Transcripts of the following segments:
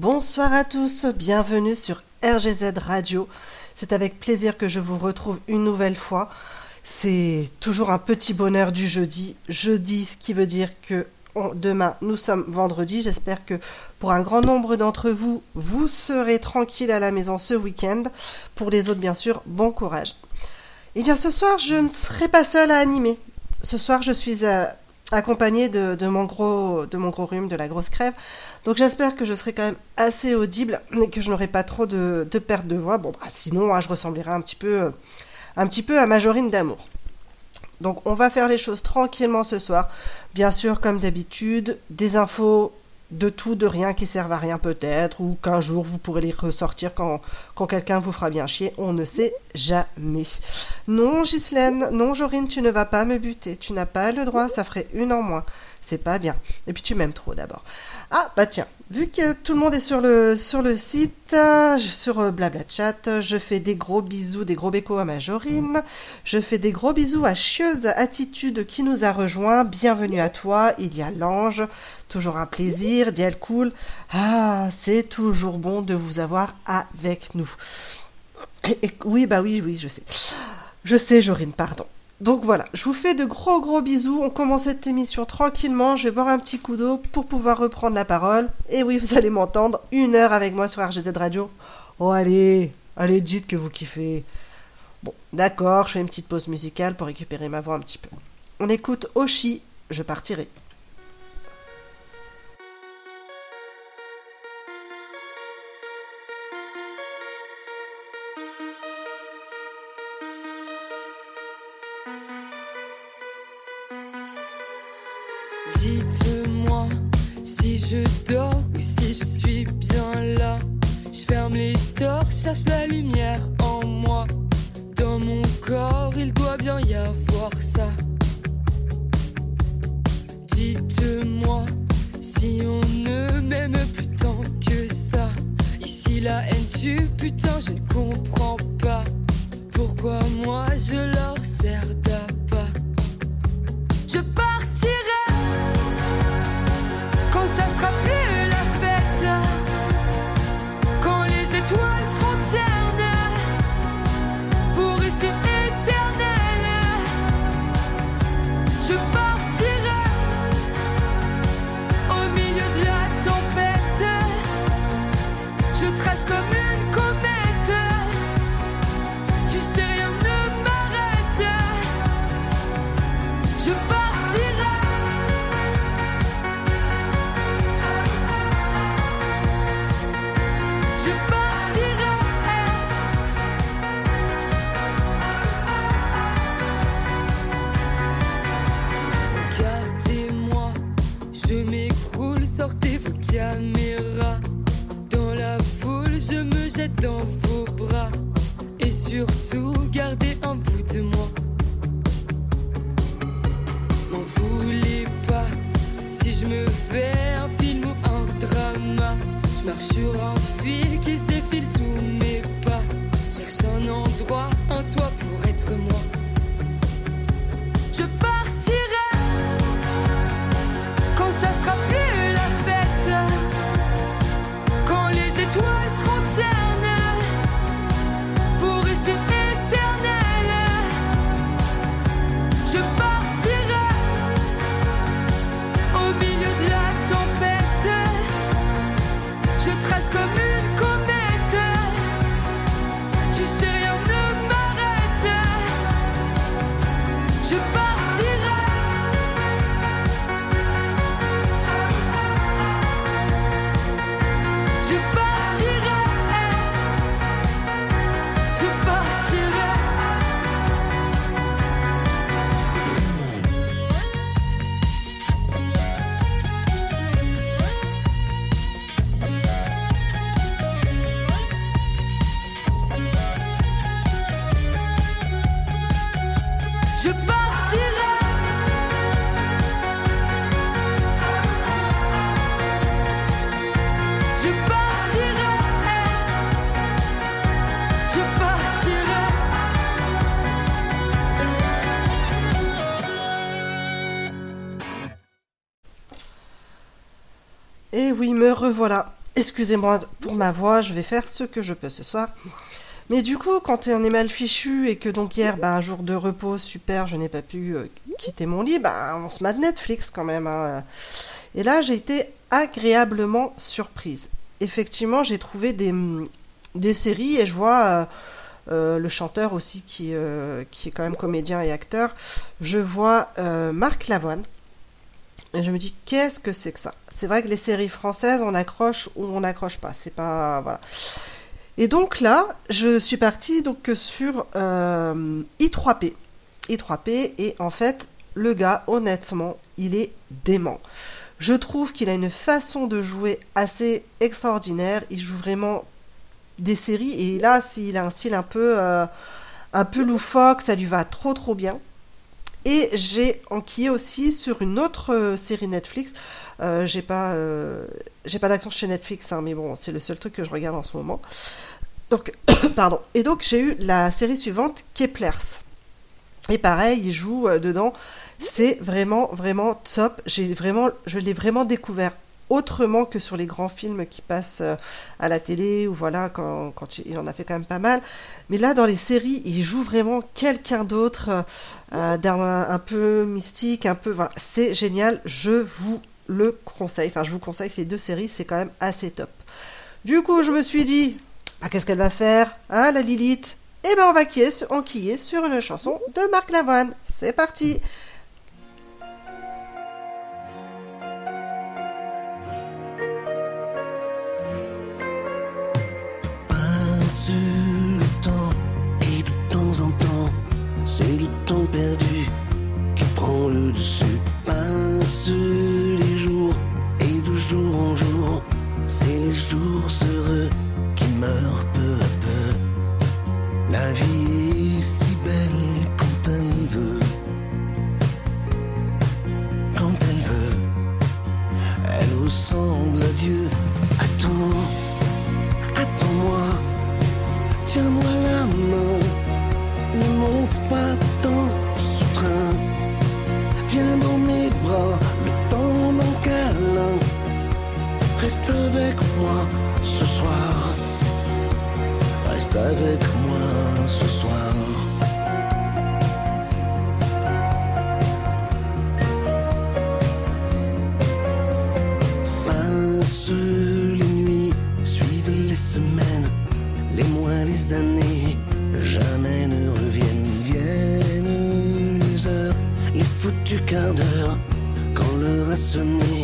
Bonsoir à tous, bienvenue sur RGZ Radio. C'est avec plaisir que je vous retrouve une nouvelle fois. C'est toujours un petit bonheur du jeudi. Jeudi, ce qui veut dire que demain nous sommes vendredi. J'espère que pour un grand nombre d'entre vous, vous serez tranquille à la maison ce week-end. Pour les autres, bien sûr, bon courage. Et bien ce soir, je ne serai pas seule à animer. Ce soir, je suis euh, accompagnée de mon gros rhume, de la grosse crève. Donc j'espère que je serai quand même assez audible et que je n'aurai pas trop de, perte de voix. Bon, bah, sinon, hein, je ressemblerai un petit peu, euh, un petit peu à Majorine d'amour. Donc on va faire les choses tranquillement ce soir. Bien sûr, comme d'habitude, des infos de tout, de rien qui servent à rien peut-être, ou qu'un jour vous pourrez les ressortir quand, quand quelqu'un vous fera bien chier. On ne sait jamais. Non, Ghislaine, non, Jorine, tu ne vas pas me buter. Tu n'as pas le droit, ça ferait une en moins. C'est pas bien. Et puis tu m'aimes trop d'abord. Ah, bah tiens, vu que tout le monde est sur le, sur le site, sur euh, Blabla Chat, je fais des gros bisous, des gros bécos à Majorine. Je fais des gros bisous à Chieuse Attitude qui nous a rejoint. Bienvenue à toi. Il y a l'ange. Toujours un plaisir. Diel Cool. Ah, c'est toujours bon de vous avoir avec nous. Oui, bah oui, oui, je sais. Je sais, Jorine, pardon. Donc voilà, je vous fais de gros gros bisous. On commence cette émission tranquillement. Je vais boire un petit coup d'eau pour pouvoir reprendre la parole. Et oui, vous allez m'entendre une heure avec moi sur RGZ Radio. Oh allez, allez, dites que vous kiffez. Bon, d'accord, je fais une petite pause musicale pour récupérer ma voix un petit peu. On écoute Oshi, je partirai. Dites-moi si je dors ou si je suis bien là. Je ferme les stores, cherche la lumière en moi. Dans mon corps, il doit bien y avoir ça. Dites-moi si on ne m'aime plus tant que ça. Ici la haine tue, putain, je ne comprends Excusez-moi pour ma voix, je vais faire ce que je peux ce soir. Mais du coup, quand on est mal fichu et que donc hier, bah, un jour de repos, super, je n'ai pas pu euh, quitter mon lit, bah, on se met de Netflix quand même. hein. Et là, j'ai été agréablement surprise. Effectivement, j'ai trouvé des, des séries et je vois euh, euh, le chanteur aussi qui, qui est quand même comédien et acteur. Je vois Marc Lavoine. Et je me dis, qu'est-ce que c'est que ça? C'est vrai que les séries françaises, on accroche ou on n'accroche pas. C'est pas. Voilà. Et donc là, je suis partie donc sur euh, I3P. I3P, et en fait, le gars, honnêtement, il est dément. Je trouve qu'il a une façon de jouer assez extraordinaire. Il joue vraiment des séries, et là, s'il a un style un peu, euh, un peu loufoque, ça lui va trop trop bien. Et j'ai enquillé aussi sur une autre euh, série Netflix. Euh, j'ai pas, euh, j'ai pas chez Netflix, hein, mais bon, c'est le seul truc que je regarde en ce moment. Donc, pardon. Et donc j'ai eu la série suivante, Keplers. Et pareil, il joue euh, dedans. C'est vraiment, vraiment top. Vraiment, je l'ai vraiment découvert autrement que sur les grands films qui passent euh, à la télé ou voilà quand, quand il en a fait quand même pas mal. Mais là, dans les séries, il joue vraiment quelqu'un d'autre, euh, euh, un peu mystique, un peu. C'est génial. Je vous le conseille. Enfin, je vous conseille ces deux séries, c'est quand même assez top. Du coup, je me suis dit, bah, qu'est-ce qu'elle va faire, hein, la Lilith? Eh ben, on va quiller, enquiller sur une chanson de Marc Lavoine. C'est parti. Qui prend le dessus. Passe les jours et de jour en jour, c'est les jours heureux qui meurent peu à peu. La vie est si belle quand elle veut. Quand elle veut, elle ressemble à Dieu. Attends, avec moi ce soir. Passe les nuits, suivent les semaines, les mois, les années, jamais ne reviennent. Viennent les heures, les foutus quarts d'heure, quand l'heure a sonné,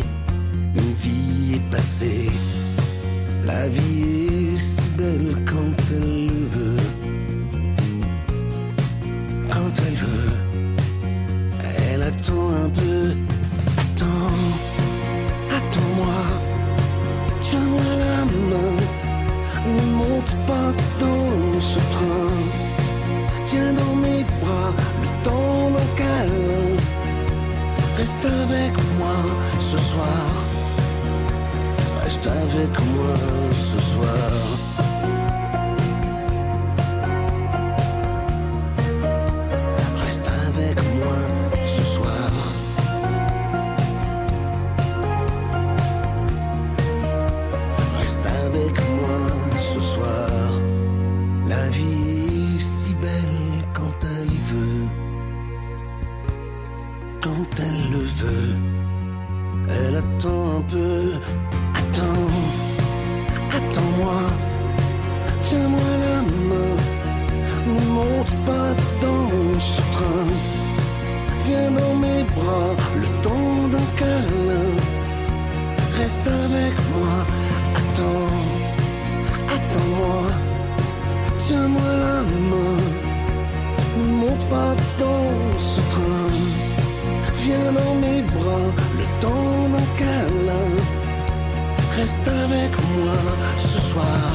Reste avec moi ce soir.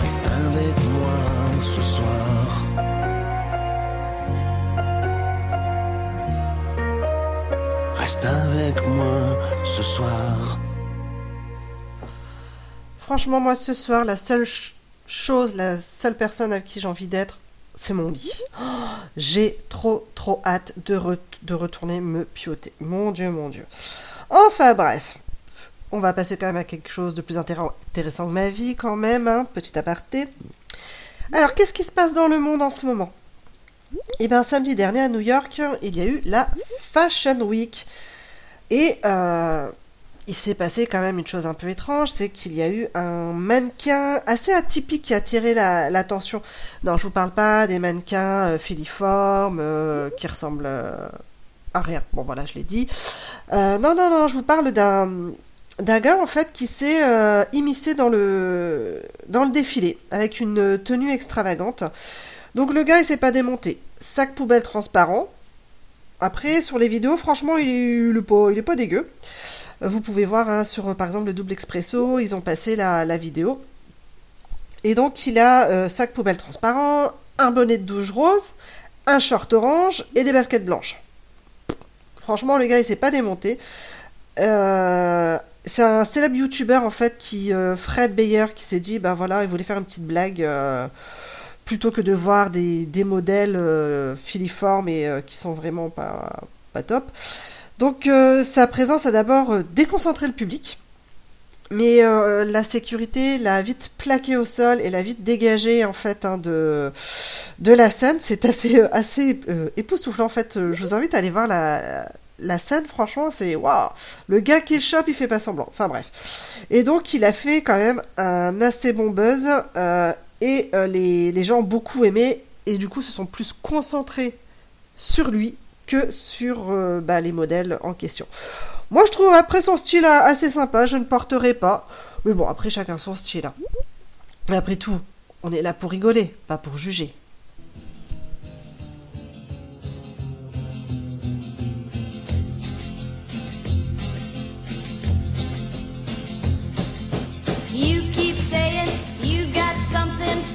Reste avec moi ce soir. Reste avec moi ce soir. Franchement, moi, ce soir, la seule ch- chose, la seule personne avec qui j'ai envie d'être, c'est mon lit. J'ai trop, trop hâte de, de retourner me pioter. Mon Dieu, mon Dieu. Enfin, bref. On va passer quand même à quelque chose de plus intér- intéressant que ma vie, quand même. hein, petit aparté. Alors, qu'est-ce qui se passe dans le monde en ce moment? Eh bien, samedi dernier à New York, il y a eu la Fashion Week. Et euh, il s'est passé quand même une chose un peu étrange, c'est qu'il y a eu un mannequin assez atypique qui a attiré la- l'attention. non, je vous parle pas des mannequins euh, filiformes euh, qui ressemblent à rien. Bon, voilà, je l'ai dit. Non, non, non, je vous parle d'un d'un gars en fait qui s'est euh, immiscé dans le dans le défilé avec une tenue extravagante. Donc le gars il s'est pas démonté. Sac poubelle transparent. Après sur les vidéos franchement il est, il est pas il dégueu. Vous pouvez voir hein, sur par exemple le double expresso, ils ont passé la, la vidéo. Et donc il a euh, sac poubelle transparent, un bonnet de douche rose, un short orange et des baskets blanches. Franchement le gars il s'est pas démonté. Euh, c'est un célèbre youtubeur en fait qui euh, Fred Bayer qui s'est dit bah voilà il voulait faire une petite blague euh, plutôt que de voir des, des modèles euh, filiformes et qui sont vraiment pas top. Donc sa présence a d'abord déconcentré le public, mais la sécurité l'a vite plaqué au sol et l'a vite dégagé en fait hein, de la scène. C'est assez assez époustouflant en fait. Je vous invite à aller voir la la scène, franchement, c'est waouh. Le gars qui chope, il fait pas semblant. Enfin bref. Et donc il a fait quand même un assez bon buzz euh, et euh, les les gens ont beaucoup aimé et du coup se sont plus concentrés sur lui que sur euh, bah, les modèles en question. Moi, je trouve après son style assez sympa, je ne porterai pas. Mais bon, après chacun son style. Après tout, on est là pour rigoler, pas pour juger.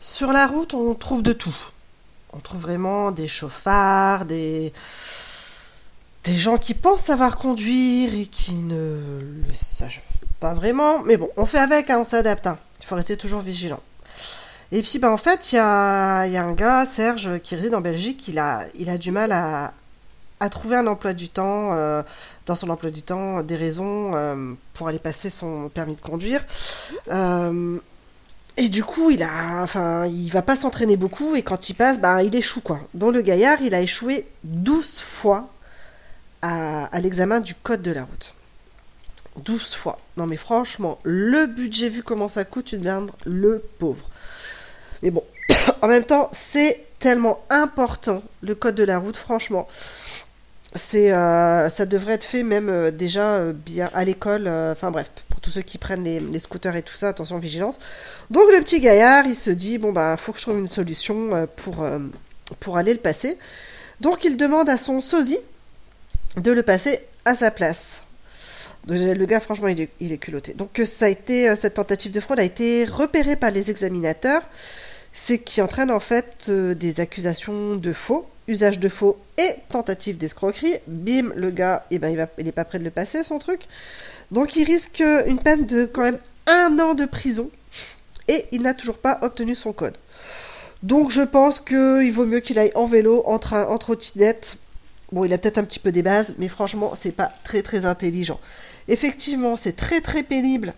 Sur la route, on trouve de tout. On trouve vraiment des chauffards, des des gens qui pensent savoir conduire et qui ne le savent pas vraiment. Mais bon, on fait avec, hein, on s'adapte. hein. Il faut rester toujours vigilant. Et puis, bah, en fait, il y a, un gars, Serge, qui réside en Belgique. Il a, il a du mal à, trouver un emploi du temps, euh, dans son emploi du temps, des raisons euh, pour aller passer son permis de conduire. Euh, et du coup, il a, enfin, il va pas s'entraîner beaucoup et quand il passe, bah, il échoue quoi. Donc le gaillard, il a échoué 12 fois à, à l'examen du code de la route. 12 fois. Non mais franchement, le budget vu comment ça coûte une blinde, le pauvre. Mais bon, en même temps, c'est tellement important le code de la route, franchement. C'est, euh, ça devrait être fait même euh, déjà euh, bien à l'école. Enfin bref, pour tous ceux qui prennent les, scooters et tout ça, attention vigilance. Donc le petit gaillard, il se dit bon bah faut que je trouve une solution pour pour aller le passer. Donc il demande à son sosie de le passer à sa place. Le gars, franchement, il est, il est culotté. Donc, ça a été, cette tentative de fraude a été repérée par les examinateurs, c'est qui entraîne en fait euh, des accusations de faux, usage de faux et tentative d'escroquerie. Bim, le gars, eh ben, il, va, il est pas prêt de le passer, son truc. Donc, il risque une peine de quand même un an de prison et il n'a toujours pas obtenu son code. Donc, je pense qu'il vaut mieux qu'il aille en vélo, en train, trottinette. Bon, il a peut-être un petit peu des bases, mais franchement, c'est pas très très intelligent. Effectivement, c'est très très pénible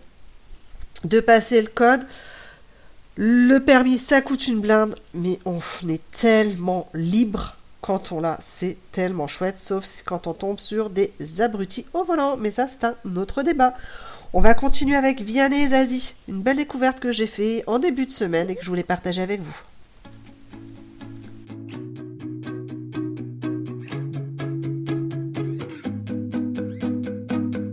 de passer le code. Le permis, ça coûte une blinde, mais on est tellement libre quand on l'a. C'est tellement chouette, sauf quand on tombe sur des abrutis au volant. Mais ça, c'est un autre débat. On va continuer avec Vianney et Zazie, une belle découverte que j'ai fait en début de semaine et que je voulais partager avec vous.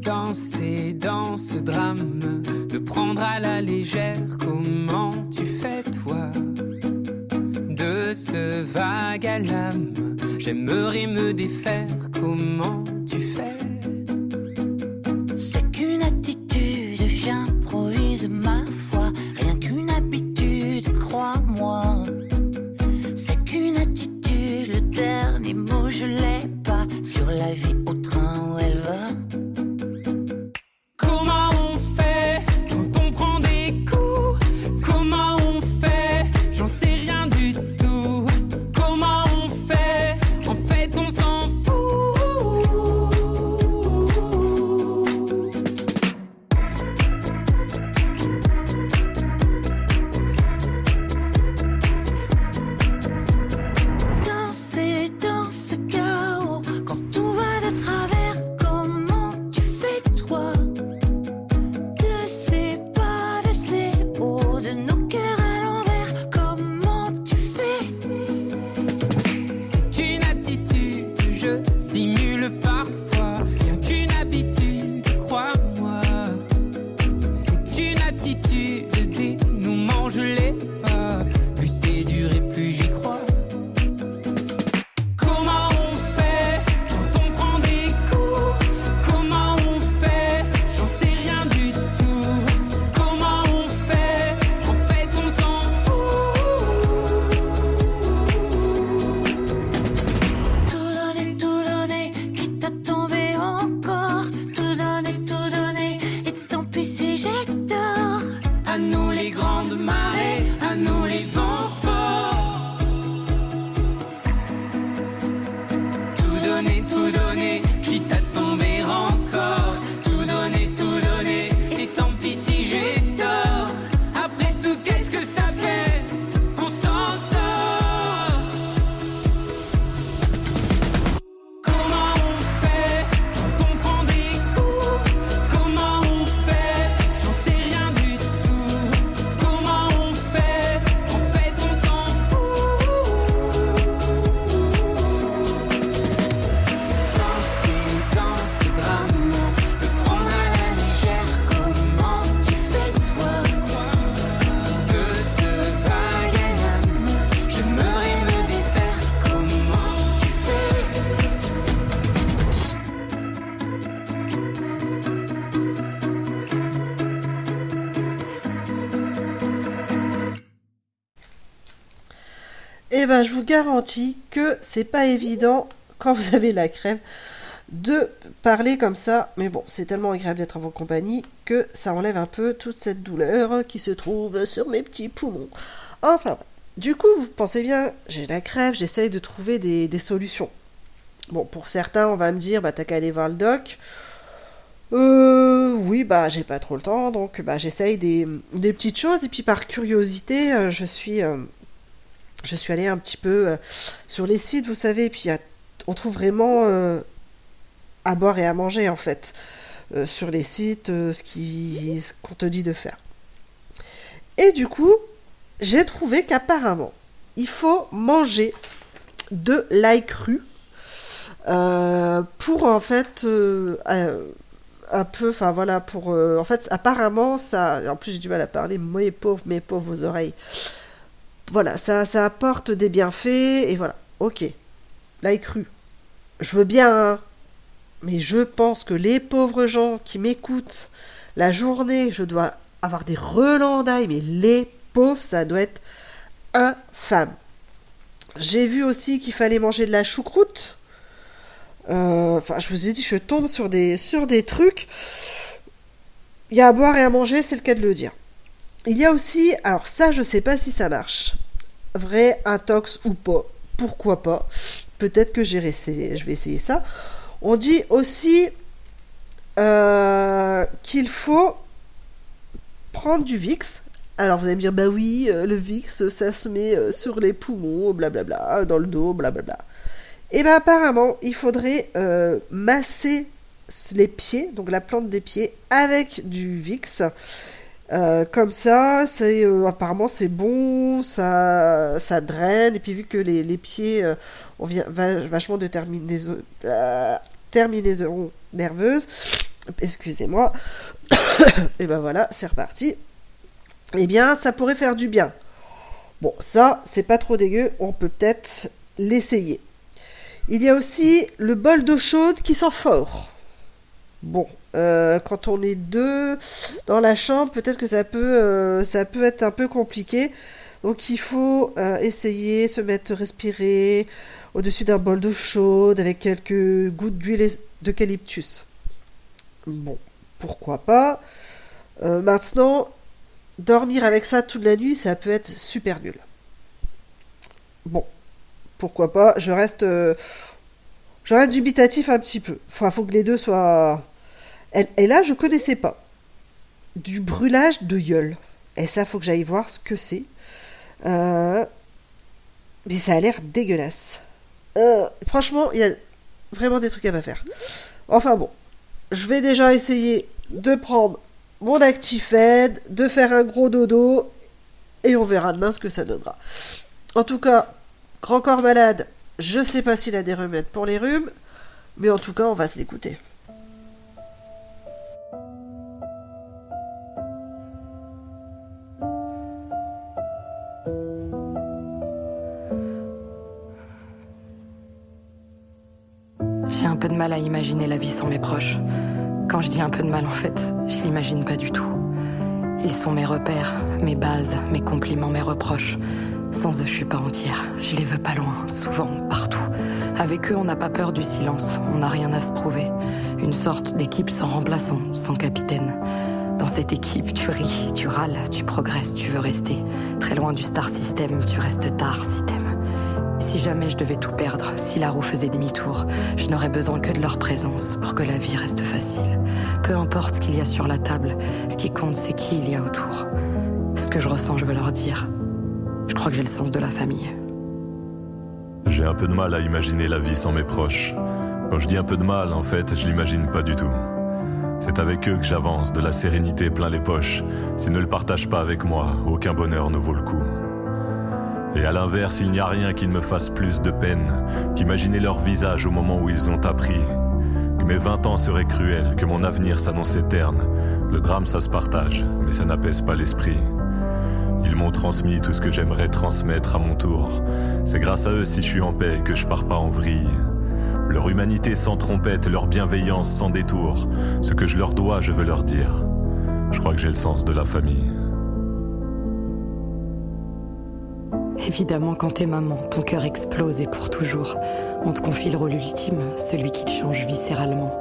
Danser dans ce drame, prendre à la légère, comment tu fais toi De ce vague à l'âme, j'aimerais me défaire, comment ben, je vous garantis que c'est pas évident quand vous avez la crève de parler comme ça. Mais bon, c'est tellement agréable d'être en vos compagnies que ça enlève un peu toute cette douleur qui se trouve sur mes petits poumons. Enfin, du coup, vous pensez bien, j'ai la crève, j'essaye de trouver des, solutions. Bon, pour certains, on va me dire, bah t'as qu'à aller voir le doc. Euh, oui, bah j'ai pas trop le temps, donc bah j'essaye des, des petites choses et puis par curiosité, euh, je suis euh, je suis allée un petit peu euh, sur les sites, vous savez, et puis on trouve vraiment euh, à boire et à manger en fait euh, sur les sites ce qu'on te dit de faire. Et du coup, j'ai trouvé qu'apparemment, il faut manger de l'ail cru pour en fait un peu, enfin voilà, pour en fait apparemment ça, en plus j'ai du mal à parler, mes pauvres, mes pauvres oreilles. Voilà, ça, ça apporte des bienfaits et voilà, ok, l'ail cru, je veux bien, hein, mais je pense que les pauvres gens qui m'écoutent la journée, je dois avoir des relents d'ail, mais les pauvres, ça doit être infâme. J'ai vu aussi qu'il fallait manger de la choucroute. Euh, Enfin, je vous ai dit, je tombe sur des, sur des trucs. Il y a à boire et à manger, c'est le cas de le dire. Il y a aussi, alors ça, je sais pas si ça marche. Vrai intox ou pas. Pourquoi pas? Peut-être que j'ai je vais essayer ça. On dit aussi euh, qu'il faut prendre du VIX. Alors vous allez me dire, bah oui, euh, le VIX, ça se met euh, sur les poumons, blablabla, dans le dos, blablabla. Et bien apparemment, il faudrait masser les pieds, donc la plante des pieds, avec du VIX. Euh, comme ça, c'est euh, apparemment c'est bon, ça, ça draine, et puis vu que les, les pieds euh, ont vient, va- vachement de terminaisons, euh, terminaisons nerveuses, excusez-moi, et ben voilà, c'est reparti. Eh bien, ça pourrait faire du bien. Bon, ça, c'est pas trop dégueu, on peut peut-être l'essayer. Il y a aussi le bol d'eau chaude qui sent fort. Bon, euh, quand on est deux dans la chambre, peut-être que ça peut, euh, ça peut être un peu compliqué. Donc il faut euh, essayer, se mettre, respirer au-dessus d'un bol d'eau chaude avec quelques gouttes d'huile d'eucalyptus. Bon, pourquoi pas? Euh, maintenant, dormir avec ça toute la nuit, ça peut être super nul. Bon, pourquoi pas? Je reste, je reste dubitatif un petit peu. Enfin, faut que les deux soient. Et, là, je connaissais pas du brûlage de gueule. Et ça, faut que j'aille voir ce que c'est. Euh, Mais ça a l'air dégueulasse. Euh, franchement, il y a vraiment des trucs à pas faire. Enfin bon, je vais déjà essayer de prendre mon Actifed, de faire un gros dodo, et on verra demain ce que ça donnera. En tout cas, grand corps malade, je sais pas s'il a des remèdes pour les rhumes, mais en tout cas, on va se l'écouter. Peu de mal à imaginer la vie sans mes proches. Quand je dis un peu de mal, en fait, je l'imagine pas du tout. Ils sont mes repères, mes bases, mes compliments, mes reproches. Sans eux, je suis pas entière. Je les veux pas loin, souvent, partout. Avec eux, on n'a pas peur du silence. On n'a rien à se prouver. Une sorte d'équipe sans remplaçant, sans capitaine. Dans cette équipe, tu ris, tu râles, tu progresses, tu veux rester. Très loin du star system, tu restes tard si t'aimes. Si jamais je devais tout perdre, si la roue faisait demi-tour, je n'aurais besoin que de leur présence pour que la vie reste facile. Peu importe ce qu'il y a sur la table, ce qui compte c'est qui il y a autour. Ce que je ressens, je veux leur dire. Je crois que j'ai le sens de la famille. J'ai un peu de mal à imaginer la vie sans mes proches. Quand je dis un peu de mal, en fait, je l'imagine pas du tout. C'est avec eux que j'avance, de la sérénité plein les poches. S'ils ne le partagent pas avec moi, aucun bonheur ne vaut le coup. Et à l'inverse, il n'y a rien qui ne me fasse plus de peine qu'imaginer leur visage au moment où ils ont appris que mes 20 ans seraient cruels, que mon avenir s'annonçait terne. Le drame, ça se partage, mais ça n'apaise pas l'esprit. Ils m'ont transmis tout ce que j'aimerais transmettre à mon tour. C'est grâce à eux si je suis en paix que je pars pas en vrille. Leur humanité sans trompette, leur bienveillance sans détour. Ce que je leur dois, je veux leur dire. Je crois que j'ai le sens de la famille. Évidemment, quand t'es maman, ton cœur explose et pour toujours. On te confie le rôle ultime, celui qui te change viscéralement.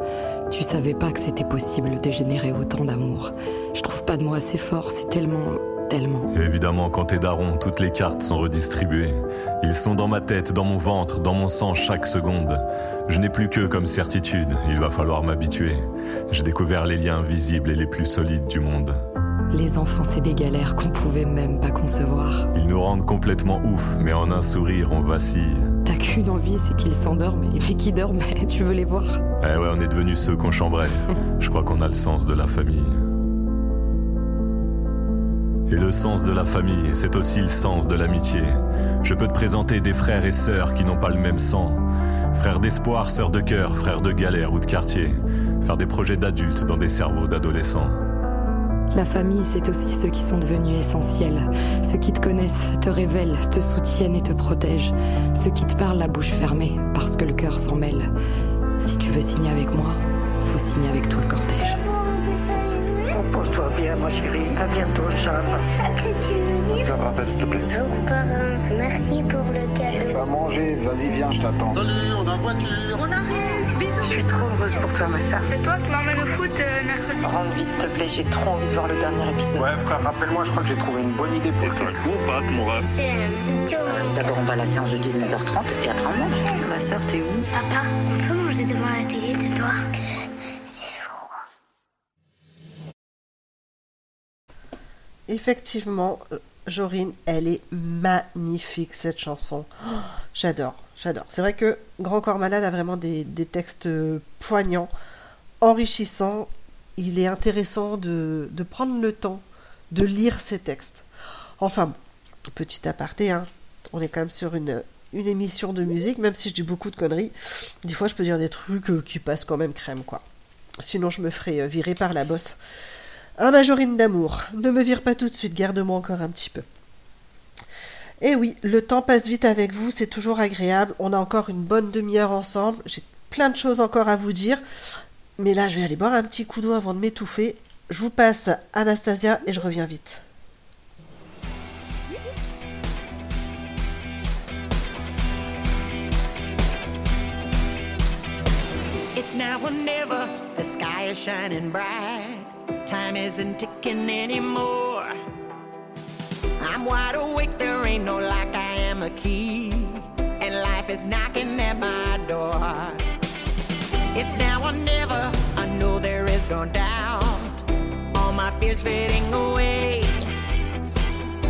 Tu savais pas que c'était possible de générer autant d'amour. Je trouve pas de mots assez forts, c'est tellement, tellement. Évidemment, quand t'es daron, toutes les cartes sont redistribuées. Ils sont dans ma tête, dans mon ventre, dans mon sang chaque seconde. Je n'ai plus que comme certitude, il va falloir m'habituer. J'ai découvert les liens visibles et les plus solides du monde. Les enfants, c'est des galères qu'on pouvait même pas concevoir. Ils nous rendent complètement ouf, mais en un sourire, on vacille. T'as qu'une envie, c'est qu'ils s'endorment. Et dès qu'ils dorment, tu veux les voir. Eh ouais, on est devenus ceux qu'on chambrait. Je crois qu'on a le sens de la famille. Et le sens de la famille, c'est aussi le sens de l'amitié. Je peux te présenter des frères et sœurs qui n'ont pas le même sang. Frères d'espoir, sœurs de cœur, frères de galère ou de quartier. Faire des projets d'adultes dans des cerveaux d'adolescents. La famille, c'est aussi ceux qui sont devenus essentiels. Ceux qui te connaissent, te révèlent, te soutiennent et te protègent. Ceux qui te parlent la bouche fermée, parce que le cœur s'en mêle. Si tu veux signer avec moi, faut signer avec tout le cortège. Repose-toi bien, ma chérie. À bientôt, Charles. Ça te rappelle, s'il te plaît. Bonjour parrain, merci pour le cadeau. Va manger, vas-y, viens, je t'attends. Salut, on a voiture. On. Je suis trop heureuse pour toi, ma sœur. C'est toi qui m'emmène au foot euh, mercredi. Rends vite, s'il te plaît, j'ai trop envie de voir le dernier épisode. Ouais, frère, rappelle-moi, je crois que j'ai trouvé une bonne idée pour Et ça. court passe, mon ref. Euh, D'abord, on va à la séance de 19h30 et après, on mange. Ma sœur, t'es où? Papa, on peut manger devant la télé ce soir? Effectivement, euh, Jorine, elle est magnifique cette chanson. Oh, j'adore, j'adore. C'est vrai que Grand Corps Malade a vraiment des, textes euh, poignants, enrichissants. Il est intéressant de, prendre le temps de lire ces textes. Enfin, petit aparté, hein, on est quand même sur une, une émission de musique, même si je dis beaucoup de conneries. Des fois, je peux dire des trucs euh, qui passent quand même crème, quoi. Sinon, je me ferai euh, virer par la bosse. Un Majorine d'amour. Ne me vire pas tout de suite, garde-moi encore un petit peu. Eh oui, le temps passe vite avec vous, c'est toujours agréable. On a encore une bonne demi-heure ensemble. J'ai plein de choses encore à vous dire. Mais là, je vais aller boire un petit coup d'eau avant de m'étouffer. Je vous passe Anastasia et je reviens vite. It's now or never. The sky is shining bright. Time isn't ticking anymore. I'm wide awake, there ain't no lock, I am a key. And life is knocking at my door. It's now or never. I know there is no doubt. All my fears fading away.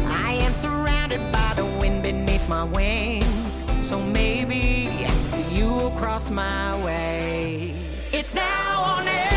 I am surrounded by the wind beneath my wings. So maybe you will cross my way. It's now or never.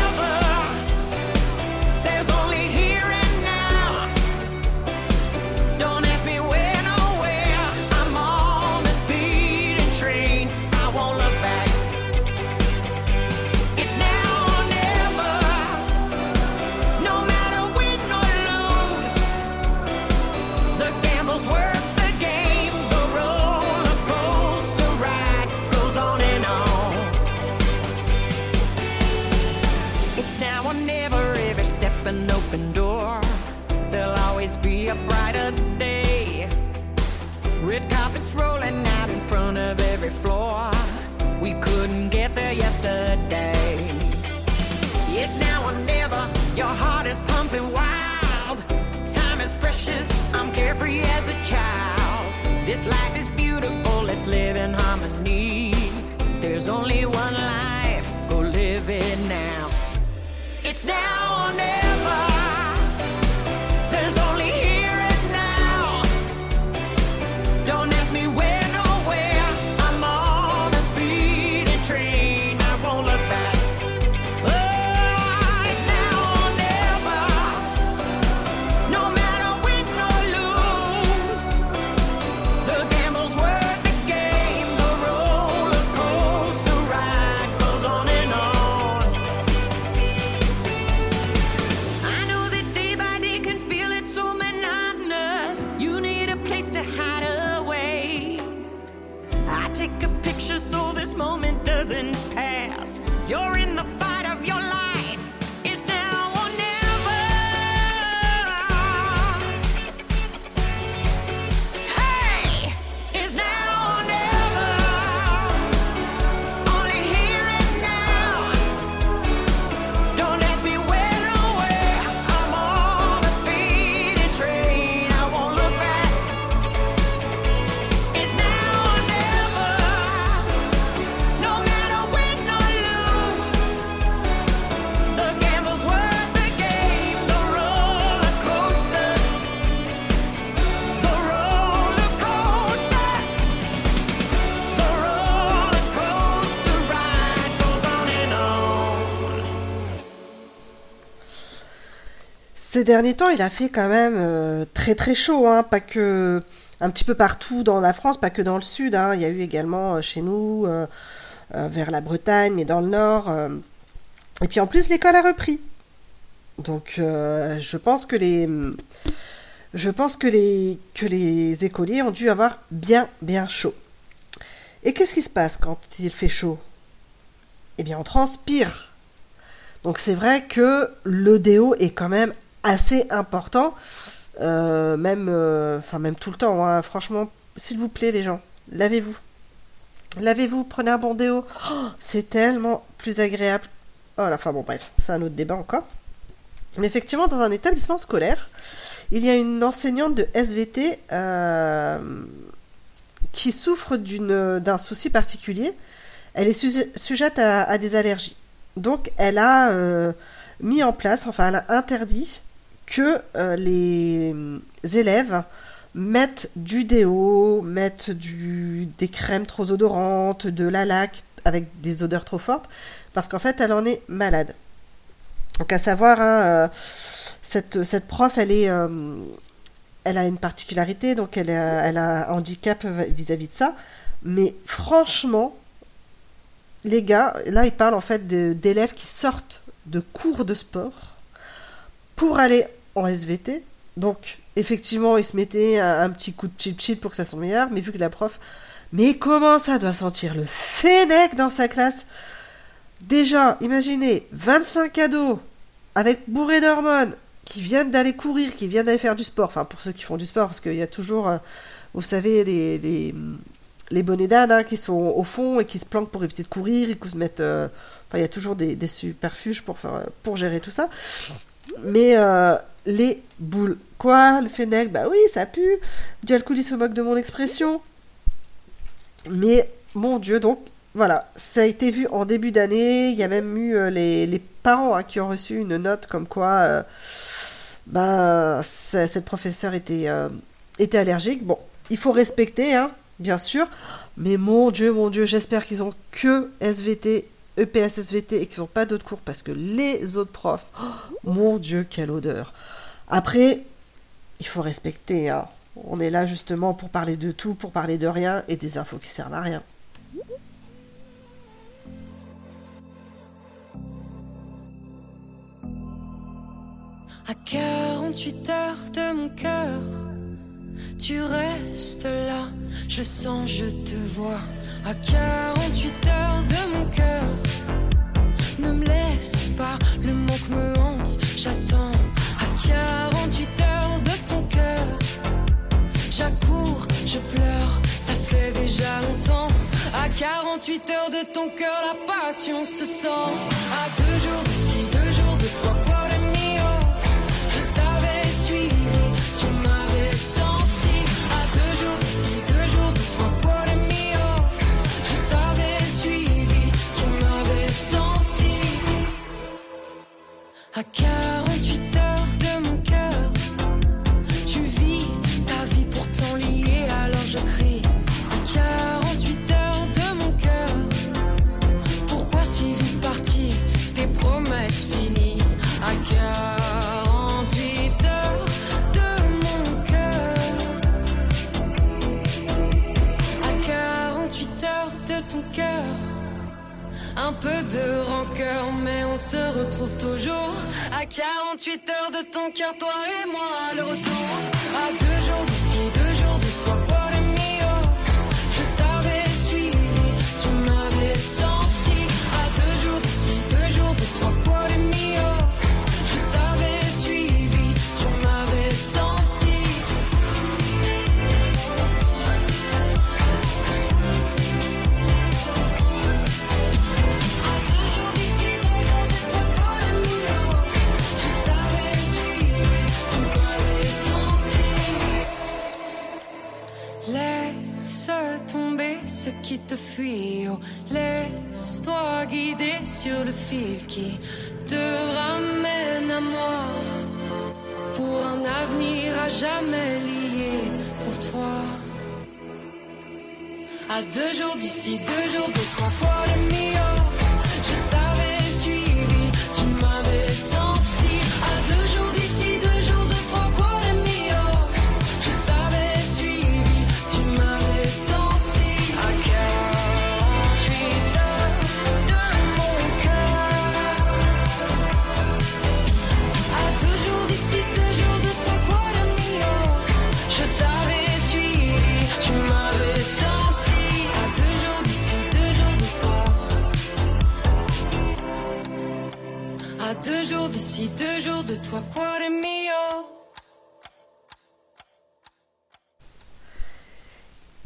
There's only Ces derniers temps, il a fait quand même euh, très très chaud, hein, pas que un petit peu partout dans la France, pas que dans le sud. hein. Il y a eu également euh, chez nous, euh, vers la Bretagne, mais dans le nord. Et puis en plus, l'école a repris. Donc, je pense que les, je pense que les, que les écoliers ont dû avoir bien bien chaud. Et qu'est-ce qui se passe quand il fait chaud? Eh bien, on transpire. Donc c'est vrai que le déo est quand même assez important, euh, même, euh, enfin même tout le temps. hein. Franchement, s'il vous plaît les gens, lavez-vous, lavez-vous, prenez un bon déo. Oh, c'est tellement plus agréable. Oh là, enfin bon bref, c'est un autre débat encore. Mais effectivement, dans un établissement scolaire, il y a une enseignante de SVT euh, qui souffre d'un souci particulier. Elle est suje- sujette à, des allergies. Donc, elle a mis en place, enfin, elle a interdit que euh, les élèves mettent du déo, mettent du, des crèmes trop odorantes, de la laque avec des odeurs trop fortes, parce qu'en fait, elle en est malade. Donc, à savoir, hein, euh, cette, prof, elle est, euh, elle a une particularité, donc elle a, un handicap vis-à-vis de ça. Mais franchement, les gars, là, ils parlent en fait d'élèves qui sortent de cours de sport pour aller en SVT. Donc, effectivement, ils se mettaient un, petit coup de chip chip pour que ça soit meilleur, mais vu que la prof. Mais comment ça doit sentir le fennec dans sa classe? Déjà, imaginez 25 ados avec bourré d'hormones qui viennent d'aller courir, qui viennent d'aller faire du sport. Enfin, pour ceux qui font du sport, parce qu'il y a toujours, euh, vous savez, les, les, les bonnets d'âne hein, qui sont au fond et qui se planquent pour éviter de courir et qui se mettent. euh, Enfin, il y a toujours des, des superfuges pour, faire, pour gérer tout ça. Mais euh, les boules. Quoi Le fennec? Bah oui, ça pue. Dialcouli se moque de mon expression. Mais mon Dieu, donc voilà, ça a été vu en début d'année. Il y a même eu euh, les, parents hein, qui ont reçu une note comme quoi euh, ça- cette professeure était, était allergique. Bon, il faut respecter, hein, bien sûr. Mais mon Dieu, mon Dieu, j'espère qu'ils ont que SVT, EPS SVT et qu'ils n'ont pas d'autres cours parce que les autres profs, oh, mon Dieu, quelle odeur. Après, il faut respecter. hein. On est là justement pour parler de tout, pour parler de rien et des infos qui servent à rien. À 48 heures de mon cœur, tu restes là, je sens, je te vois. À 48 heures mon cœur, ne me laisse pas, le manque me hante, j'attends. À 48 heures de ton cœur, j'accours, je pleure, ça fait déjà longtemps. À 48 heures de ton cœur, la passion se sent. À deux jours d'ici, À 48 heures de mon cœur, tu vis ta vie pourtant liée, alors je crie. À 48 heures de mon cœur, pourquoi si vite parti, tes promesses finies? À 48 heures de mon cœur, à 48 heures de ton cœur. Un peu de rancœur, mais on se retrouve toujours. À 48 heures de ton cœur, toi et moi, le retour. À deux sur le fil qui te ramène à moi pour un avenir à jamais lié pour toi. À deux jours d'ici, deux jours de toi,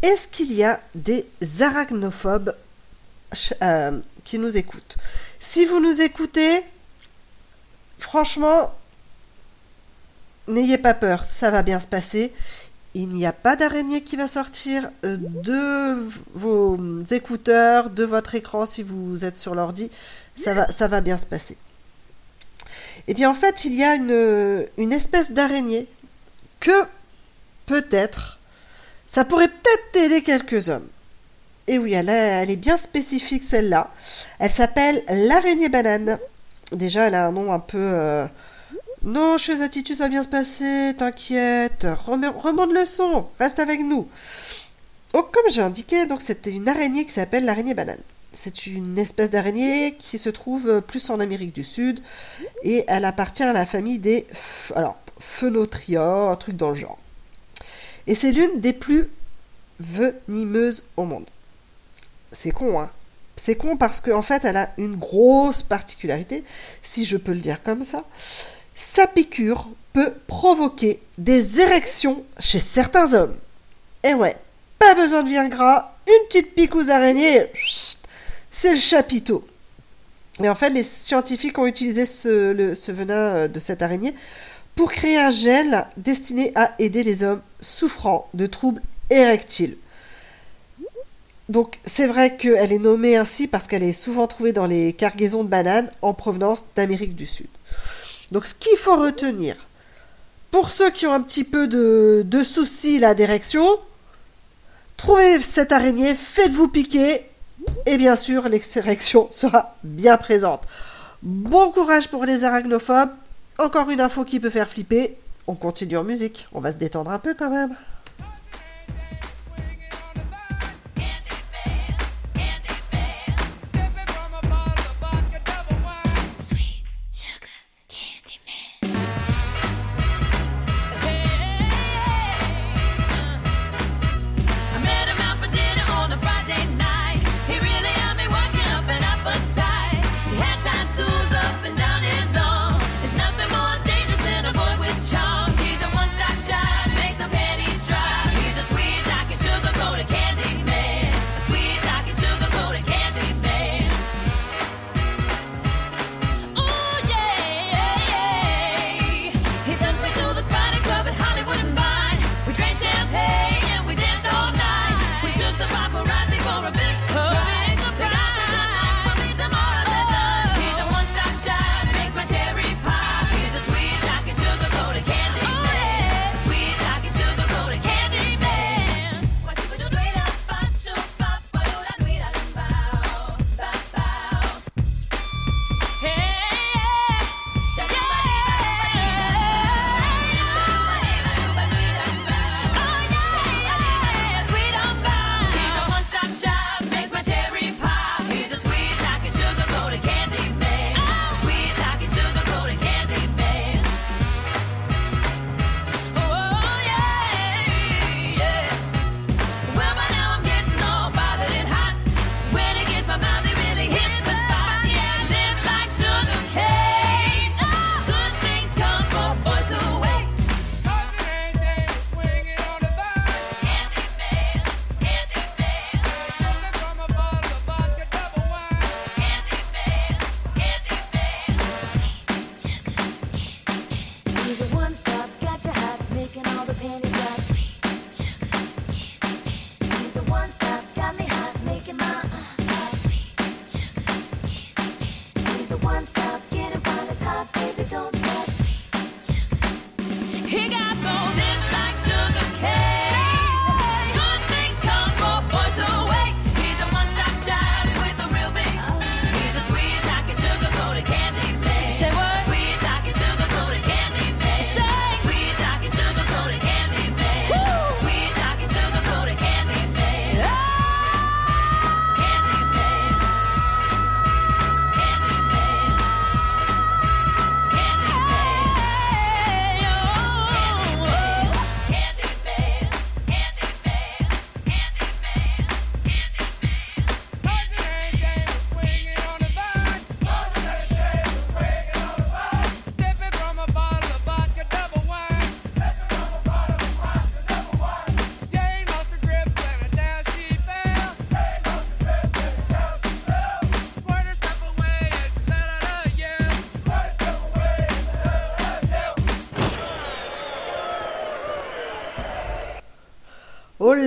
Est-ce qu'il y a des arachnophobes ch- euh, qui nous écoutent? Si vous nous écoutez, franchement, n'ayez pas peur, ça va bien se passer. Il n'y a pas d'araignée qui va sortir euh, de vos écouteurs, de votre écran si vous êtes sur l'ordi. Ça va bien se passer. Eh bien, en fait, il y a une, une espèce d'araignée que peut-être ça pourrait peut-être t'aider quelques hommes. Et oui, elle, est- bien spécifique celle-là. Elle s'appelle l'araignée banane. Déjà, elle a un nom un peu... euh, Non, chez Attitude, ça va bien se passer, t'inquiète. Rem- Remonte le son, reste avec nous. Donc, comme j'ai indiqué, donc c'était une araignée qui s'appelle l'araignée banane. C'est une espèce d'araignée qui se trouve euh, plus en Amérique du Sud et elle appartient à la famille des alors Phenotria, un truc dans le genre. Et c'est l'une des plus venimeuses au monde. C'est con, hein C'est con parce qu'en fait, elle a une grosse particularité, si je peux le dire comme ça. Sa piqûre peut provoquer des érections chez certains hommes. Et ouais, pas besoin de Viagra, une petite picouse d'araignée, chut, c'est le chapiteau. Et en fait, les scientifiques ont utilisé ce, venin euh, de cette araignée pour créer un gel destiné à aider les hommes souffrant de troubles érectiles. Donc c'est vrai qu'elle est nommée ainsi parce qu'elle est souvent trouvée dans les cargaisons de bananes en provenance d'Amérique du Sud. Donc ce qu'il faut retenir, pour ceux qui ont un petit peu de, de soucis là d'érection, trouvez cette araignée, faites-vous piquer et bien sûr l'érection sera bien présente. Bon courage pour les arachnophobes. Encore une info qui peut faire flipper. On continue en musique. On va se détendre un peu quand même.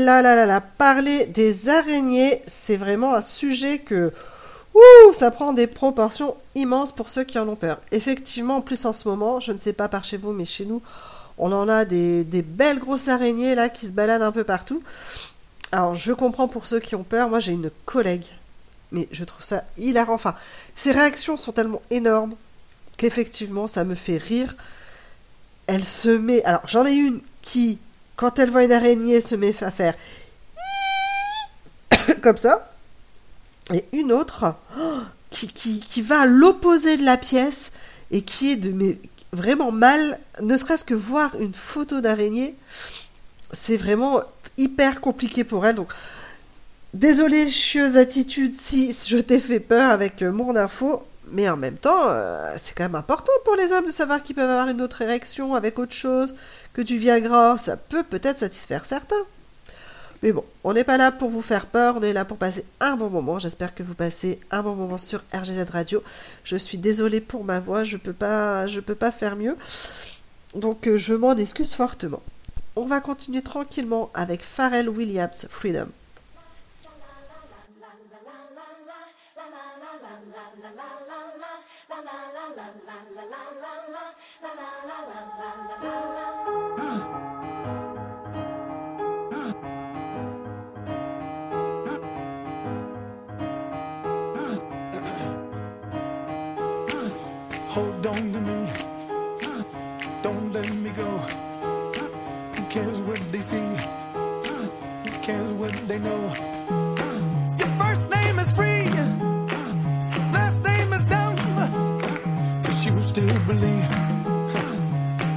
Là là là là, parler des araignées, c'est vraiment un sujet que... Ouh, ça prend des proportions immenses pour ceux qui en ont peur. Effectivement, en plus en ce moment, je ne sais pas par chez vous, mais chez nous, on en a des, des belles grosses araignées là qui se baladent un peu partout. Alors, je comprends pour ceux qui ont peur. Moi, j'ai une collègue, mais je trouve ça hilarant. Enfin, ses réactions sont tellement énormes qu'effectivement, ça me fait rire. Elle se met. Alors, j'en ai une qui, quand elle voit une araignée, se met à faire comme ça. Et une autre qui, qui, va à l'opposé de la pièce et qui est de vraiment mal, ne serait-ce que voir une photo d'araignée, c'est vraiment hyper compliqué pour elle. Désolé, chieuse attitude, si je t'ai fait peur avec euh, mon info, mais en même temps, euh, c'est quand même important pour les hommes de savoir qu'ils peuvent avoir une autre érection avec autre chose que du Viagra. Ça peut peut-être satisfaire certains. Mais bon, on n'est pas là pour vous faire peur, on est là pour passer un bon moment. J'espère que vous passez un bon moment sur RGZ Radio. Je suis désolée pour ma voix, je peux pas, je peux pas faire mieux. Donc euh, je m'en excuse fortement. On va continuer tranquillement avec Pharrell Williams Freedom. They see? Who cares what they know? Your first name is free. Last name is dumb. But you still believe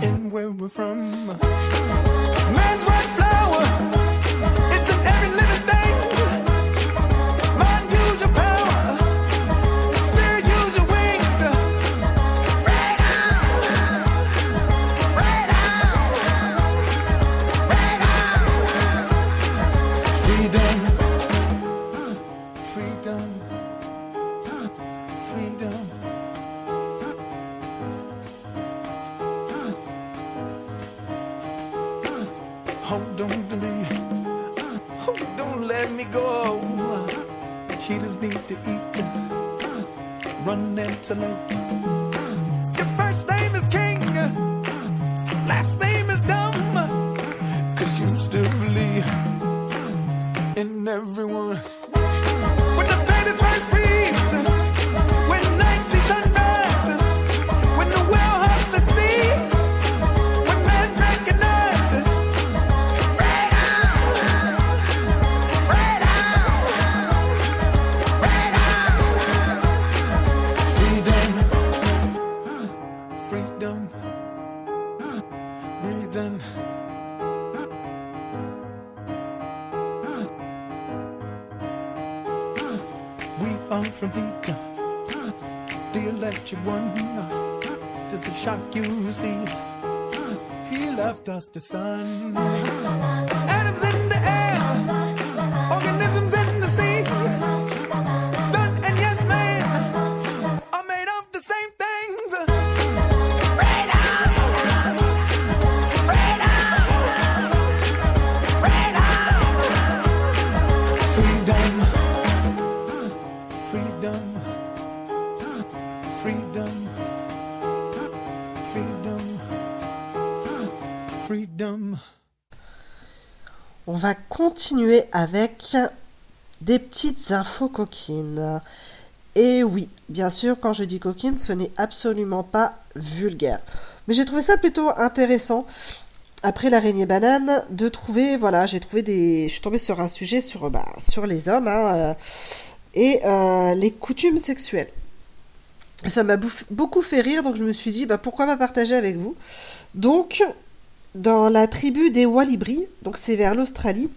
in where we're from. Man's right flower. Need to eat, run antelope. Your first name is King, last name continuer avec des petites infos coquines. Et oui, bien sûr, quand je dis coquine, ce n'est absolument pas vulgaire. Mais j'ai trouvé ça plutôt intéressant, après l'araignée banane, de trouver, voilà, j'ai trouvé des... Je suis tombée sur un sujet sur, bah, les hommes, hein, euh, et euh, les coutumes sexuelles. Ça m'a beaucoup fait rire, donc je me suis dit, bah, pourquoi pas partager avec vous. Donc, dans la tribu des Walibri, donc c'est vers l'Australie,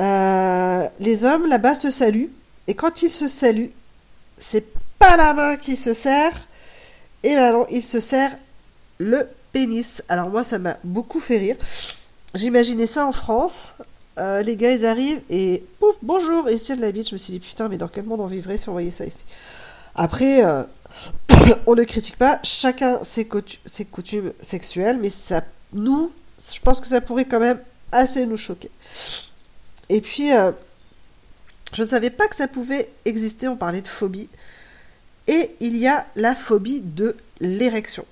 euh, les hommes là-bas se saluent, et quand ils se saluent, c'est pas la main qui se serre, et ben non, ils se serrent le pénis. Alors moi, ça m'a beaucoup fait rire. J'imaginais ça en France. Euh, les gars, ils arrivent et pouf, bonjour, et tiennent la bite. Je me suis dit, putain, mais dans quel monde on vivrait si on voyait ça ici? Après, euh, on ne critique pas, chacun ses, ses coutumes sexuelles, mais ça, nous, je pense que ça pourrait quand même assez nous choquer. Et puis, euh, je ne savais pas que ça pouvait exister, on parlait de phobie. Et il y a la phobie de l'érection.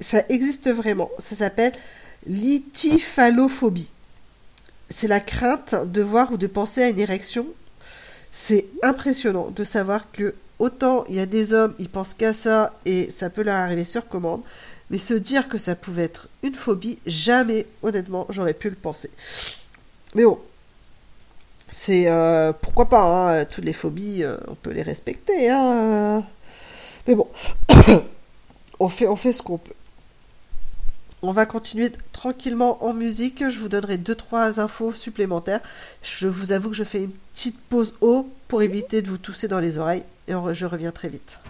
Ça existe vraiment. Ça s'appelle l'ityphalophobie. C'est la crainte de voir ou de penser à une érection. C'est impressionnant de savoir que autant il y a des hommes, ils pensent qu'à ça et ça peut leur arriver sur commande, mais se dire que ça pouvait être une phobie, jamais, honnêtement, j'aurais pu le penser. Mais bon, c'est euh, pourquoi pas, hein, toutes les phobies, euh, on peut les respecter. Hein. Mais bon, on fait, ce qu'on peut. On va continuer tranquillement en musique. Je vous donnerai deux trois infos supplémentaires. Je vous avoue que je fais une petite pause haut pour éviter de vous tousser dans les oreilles et je reviens très vite.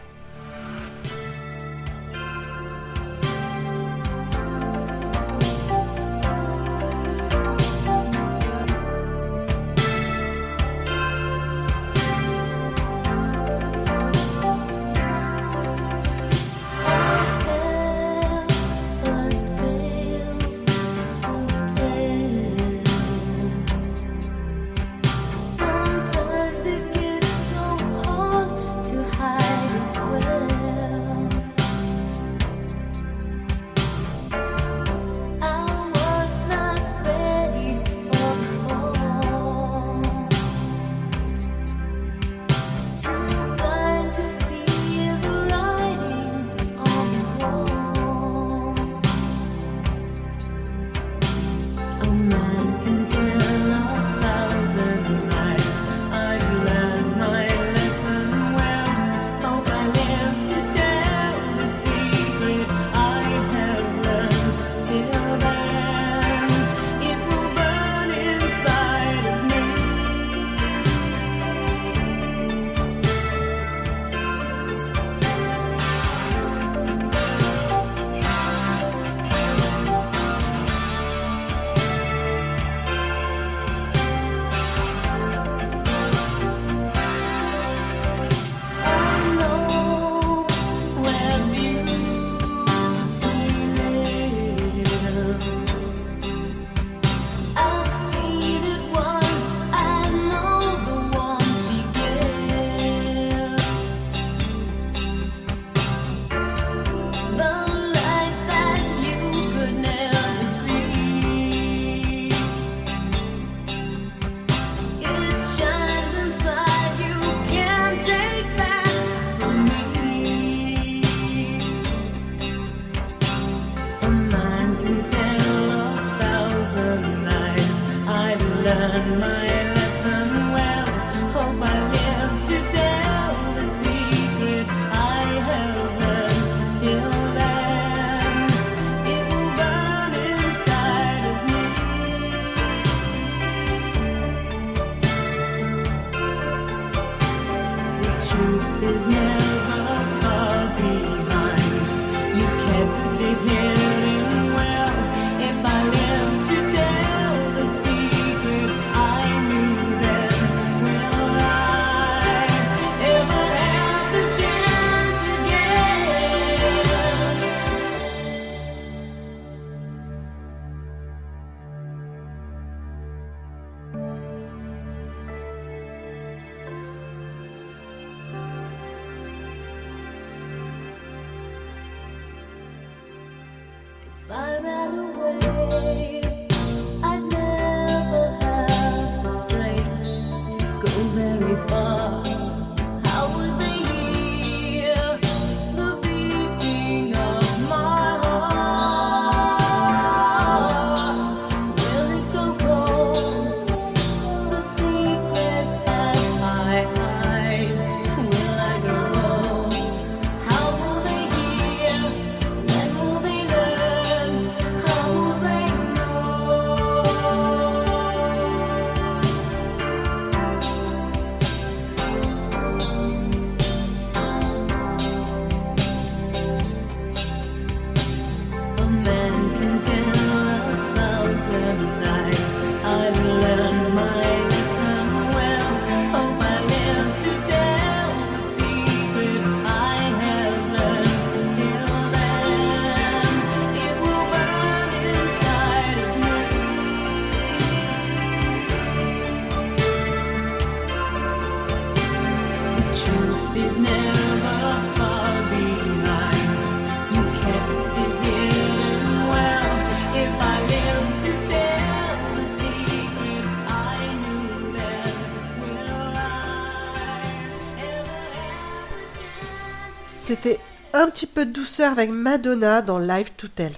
Petit peu de douceur avec Madonna dans Live to Tell.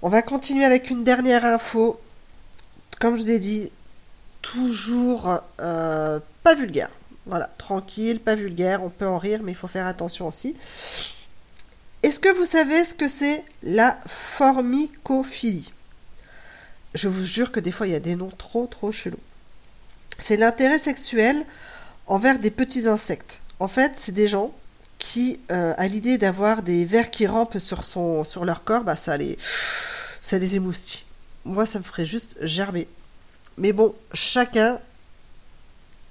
On va continuer avec une dernière info. Comme je vous ai dit, toujours euh, pas vulgaire. Voilà, tranquille, pas vulgaire, on peut en rire, mais il faut faire attention aussi. Est-ce que vous savez ce que c'est la formicophilie? Je vous jure que des fois il y a des noms trop trop chelous. C'est l'intérêt sexuel envers des petits insectes. En fait, c'est des gens qui, euh, à l'idée d'avoir des vers qui rampent sur, leur corps, bah, ça, les, ça émoustille. Moi, ça me ferait juste gerber. Mais bon, chacun,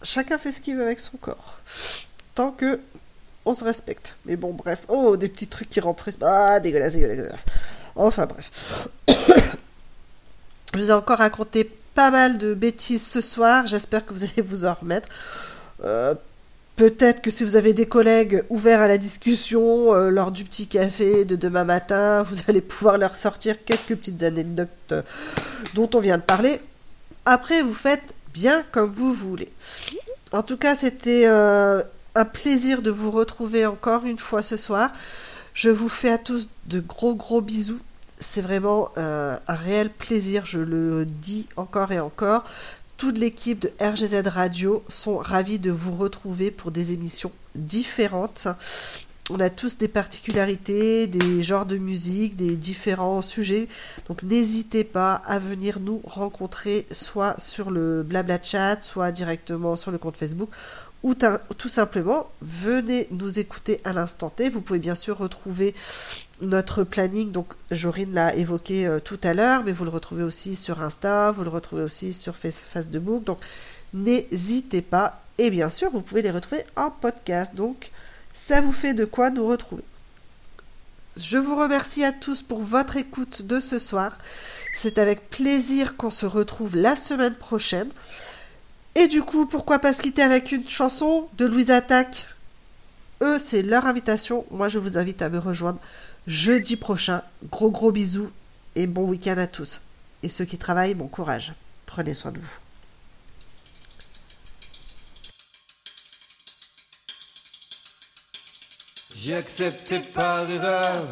chacun fait ce qu'il veut avec son corps. Tant que on se respecte. Mais bon, bref. Oh, des petits trucs qui rampent. Ah, dégueulasse, dégueulasse, dégueulasse. Enfin, bref. Je vous ai encore raconté pas mal de bêtises ce soir. J'espère que vous allez vous en remettre. Euh, Peut-être que si vous avez des collègues ouverts à la discussion euh, lors du petit café de demain matin, vous allez pouvoir leur sortir quelques petites anecdotes euh, dont on vient de parler. Après, vous faites bien comme vous voulez. En tout cas, c'était euh, un plaisir de vous retrouver encore une fois ce soir. Je vous fais à tous de gros gros bisous. C'est vraiment un réel plaisir, je le dis encore et encore. Toute l'équipe de RGZ Radio sont ravis de vous retrouver pour des émissions différentes. On a tous des particularités, des genres de musique, des différents sujets. Donc n'hésitez pas à venir nous rencontrer soit sur le blabla chat, soit directement sur le compte Facebook ou tout simplement venez nous écouter à l'instant T. Vous pouvez bien sûr retrouver notre planning, donc Jorine l'a évoqué euh, tout à l'heure, mais vous le retrouvez aussi sur Insta, vous le retrouvez aussi sur Facebook, donc n'hésitez pas. Et bien sûr, vous pouvez les retrouver en podcast, donc ça vous fait de quoi nous retrouver. Je vous remercie à tous pour votre écoute de ce soir. C'est avec plaisir qu'on se retrouve la semaine prochaine. Et du coup, pourquoi pas se quitter avec une chanson de Louise Attaque? Eux, c'est leur invitation. Moi, je vous invite à me rejoindre jeudi prochain. Gros gros bisous et bon week-end à tous. Et ceux qui travaillent, bon courage. Prenez soin de vous. J'ai accepté par erreur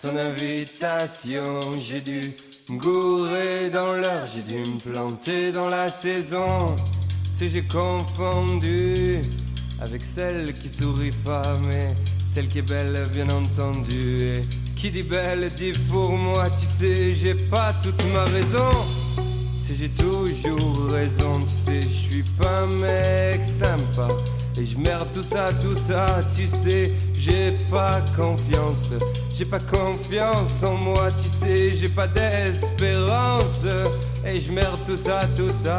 ton invitation. J'ai dû me gourer dans l'heure, j'ai dû me planter dans la saison. Si j'ai confondu avec celle qui sourit pas, mais celle qui est belle, bien entendu. Et qui dit belle dit pour moi, tu sais, j'ai pas toute ma raison. Si j'ai toujours raison, tu sais, je suis pas un mec sympa. Et je merde tout ça, tout ça, tu sais, j'ai pas confiance. J'ai pas confiance en moi, tu sais, j'ai pas d'espérance. Et je merde tout ça, tout ça.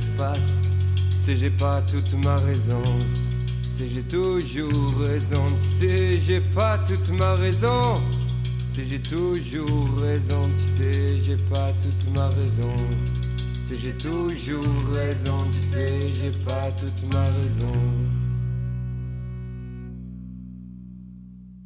Notre espace. Si j'ai pas toute ma raison, sais, j'ai toujours raison. Tu sais, j'ai pas toute ma raison. Tu sais, j'ai toujours raison. Tu sais, j'ai pas toute ma raison. Tu sais, j'ai toujours raison. Tu sais, j'ai pas toute ma raison.